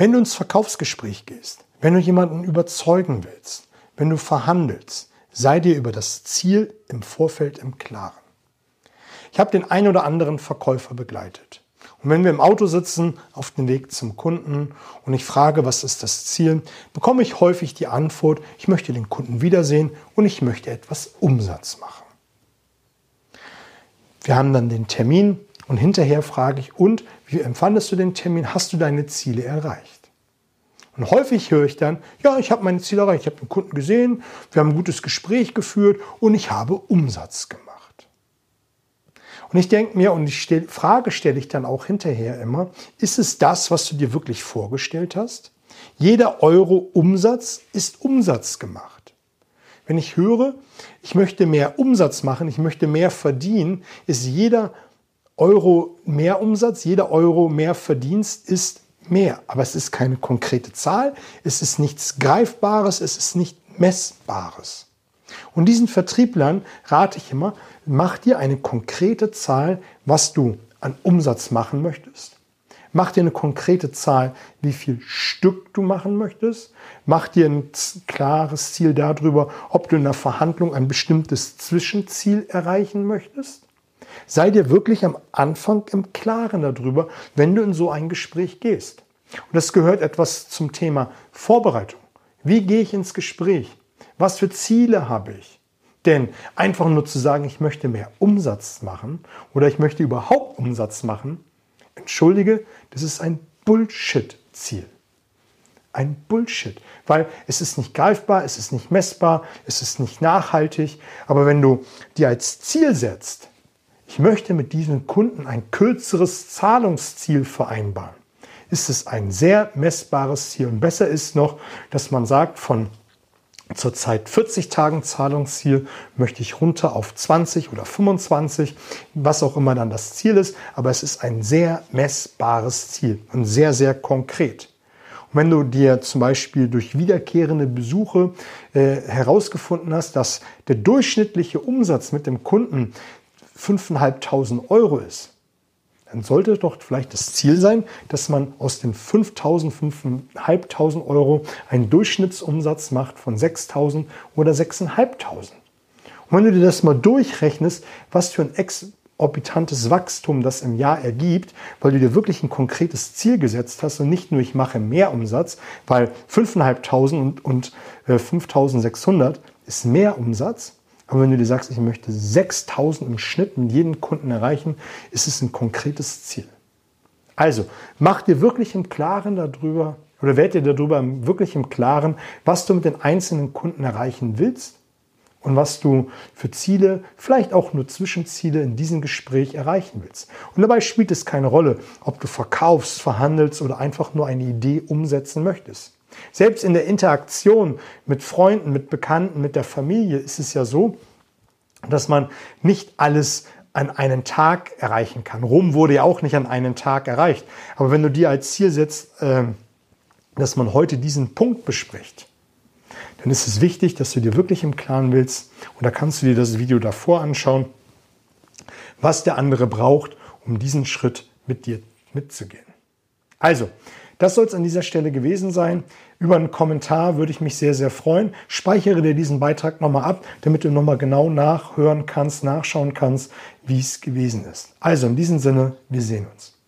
Wenn du ins Verkaufsgespräch gehst, wenn du jemanden überzeugen willst, wenn du verhandelst, sei dir über das Ziel im Vorfeld im Klaren. Ich habe den einen oder anderen Verkäufer begleitet. Und wenn wir im Auto sitzen, auf dem Weg zum Kunden und ich frage, was ist das Ziel, bekomme ich häufig die Antwort, ich möchte den Kunden wiedersehen und ich möchte etwas Umsatz machen. Wir haben dann den Termin und hinterher frage ich, und wie empfandest du den Termin? Hast du deine Ziele erreicht? Und häufig höre ich dann, ja, ich habe meine Ziele erreicht, ich habe den Kunden gesehen, wir haben ein gutes Gespräch geführt und ich habe Umsatz gemacht. Und ich denke mir, und die stell, Frage stelle ich dann auch hinterher immer, ist es das, was du dir wirklich vorgestellt hast? Jeder Euro Umsatz ist Umsatz gemacht. Wenn ich höre, ich möchte mehr Umsatz machen, ich möchte mehr verdienen, ist jeder Euro mehr Umsatz, jeder Euro mehr Verdienst ist mehr. Aber es ist keine konkrete Zahl, es ist nichts Greifbares, es ist nicht Messbares. Und diesen Vertrieblern rate ich immer, mach dir eine konkrete Zahl, was du an Umsatz machen möchtest. Mach dir eine konkrete Zahl, wie viel Stück du machen möchtest. Mach dir ein klares Ziel darüber, ob du in der Verhandlung ein bestimmtes Zwischenziel erreichen möchtest. Sei dir wirklich am Anfang im Klaren darüber, wenn du in so ein Gespräch gehst. Und das gehört etwas zum Thema Vorbereitung. Wie gehe ich ins Gespräch? Was für Ziele habe ich? Denn einfach nur zu sagen, ich möchte mehr Umsatz machen oder ich möchte überhaupt Umsatz machen, entschuldige, das ist ein Bullshit-Ziel. Ein Bullshit, weil es ist nicht greifbar, es ist nicht messbar, es ist nicht nachhaltig. Aber wenn du dir als Ziel setzt, ich möchte mit diesem Kunden ein kürzeres Zahlungsziel vereinbaren, ist es ein sehr messbares Ziel. Und besser ist noch, dass man sagt, von zurzeit 40 Tagen Zahlungsziel möchte ich runter auf 20 oder 25, was auch immer dann das Ziel ist, aber es ist ein sehr messbares Ziel und sehr, sehr konkret. Und wenn du dir zum Beispiel durch wiederkehrende Besuche äh, herausgefunden hast, dass der durchschnittliche Umsatz mit dem Kunden 5.500 Euro ist, dann sollte doch vielleicht das Ziel sein, dass man aus den 5.000, 5.500 Euro einen Durchschnittsumsatz macht von 6.000 oder 6.500. Und wenn du dir das mal durchrechnest, was für ein exorbitantes Wachstum das im Jahr ergibt, weil du dir wirklich ein konkretes Ziel gesetzt hast und nicht nur ich mache mehr Umsatz, weil 5.500 und, und äh, 5.600 ist mehr Umsatz, aber wenn du dir sagst, ich möchte 6000 im Schnitt mit jedem Kunden erreichen, ist es ein konkretes Ziel. Also, mach dir wirklich im Klaren darüber oder werd dir darüber wirklich im Klaren, was du mit den einzelnen Kunden erreichen willst und was du für Ziele, vielleicht auch nur Zwischenziele in diesem Gespräch erreichen willst. Und dabei spielt es keine Rolle, ob du verkaufst, verhandelst oder einfach nur eine Idee umsetzen möchtest. Selbst in der Interaktion mit Freunden, mit Bekannten, mit der Familie ist es ja so, dass man nicht alles an einen Tag erreichen kann. Rom wurde ja auch nicht an einen Tag erreicht. Aber wenn du dir als Ziel setzt, ähm, dass man heute diesen Punkt bespricht, dann ist es wichtig, dass du dir wirklich im Klaren willst, und da kannst du dir das Video davor anschauen, was der andere braucht, um diesen Schritt mit dir mitzugehen. Also, das soll es an dieser Stelle gewesen sein. Über einen Kommentar würde ich mich sehr, sehr freuen. Speichere dir diesen Beitrag nochmal ab, damit du nochmal genau nachhören kannst, nachschauen kannst, wie es gewesen ist. Also in diesem Sinne, wir sehen uns.